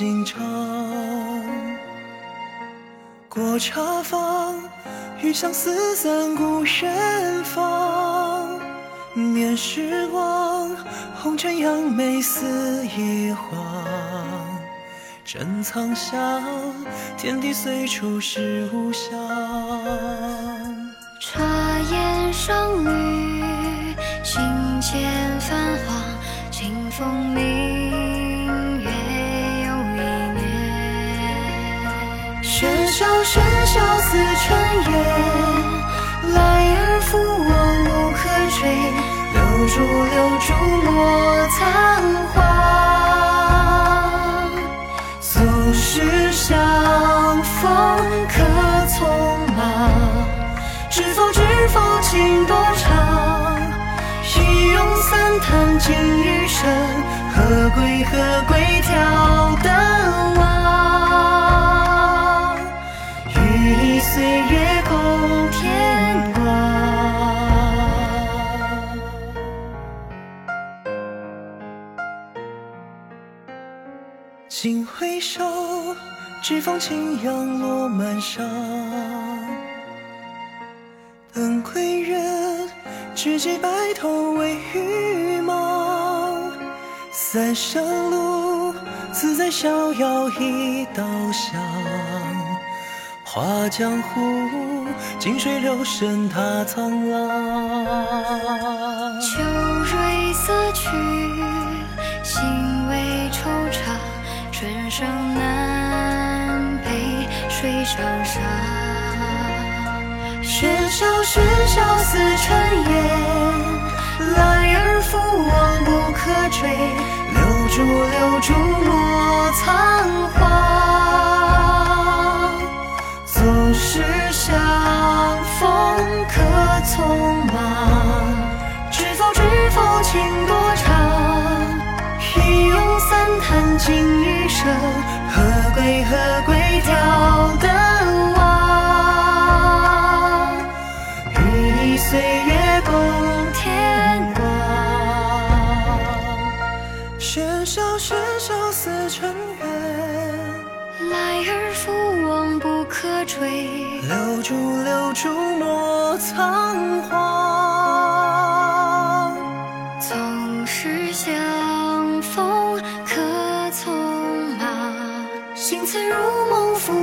心肠过茶坊余香四散故人方念时光红尘扬眉似一晃珍藏香天地随处是无瑕茶眼双语心间泛黄清风喧嚣似尘烟，来而复往无可追。留住留住莫仓皇。俗世相逢可匆忙，知否知否情多长？一咏三叹尽余生，何归何归挑紧回首，只逢青阳落满裳。等归人，知己白头为玉忙。三生路，自在逍遥一道香。画江湖，静水流深踏沧浪。秋蕊色去，春生南北水长沙。喧嚣喧嚣似尘烟，来而复往不可追。留住留住莫仓皇，纵使相逢可匆忙。何归何归挑灯望，与你岁月共天光。喧嚣喧嚣似尘缘，来而复往不可追。留住留住莫仓皇。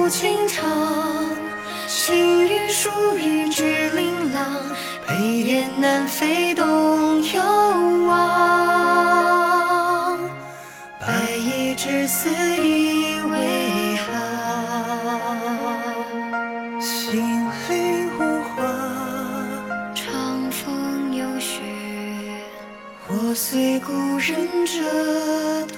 梦抚情长，轻语疏语知琳琅，北雁南飞东游望。白衣之思意为行，心里无话，长风有雪。我随故人折断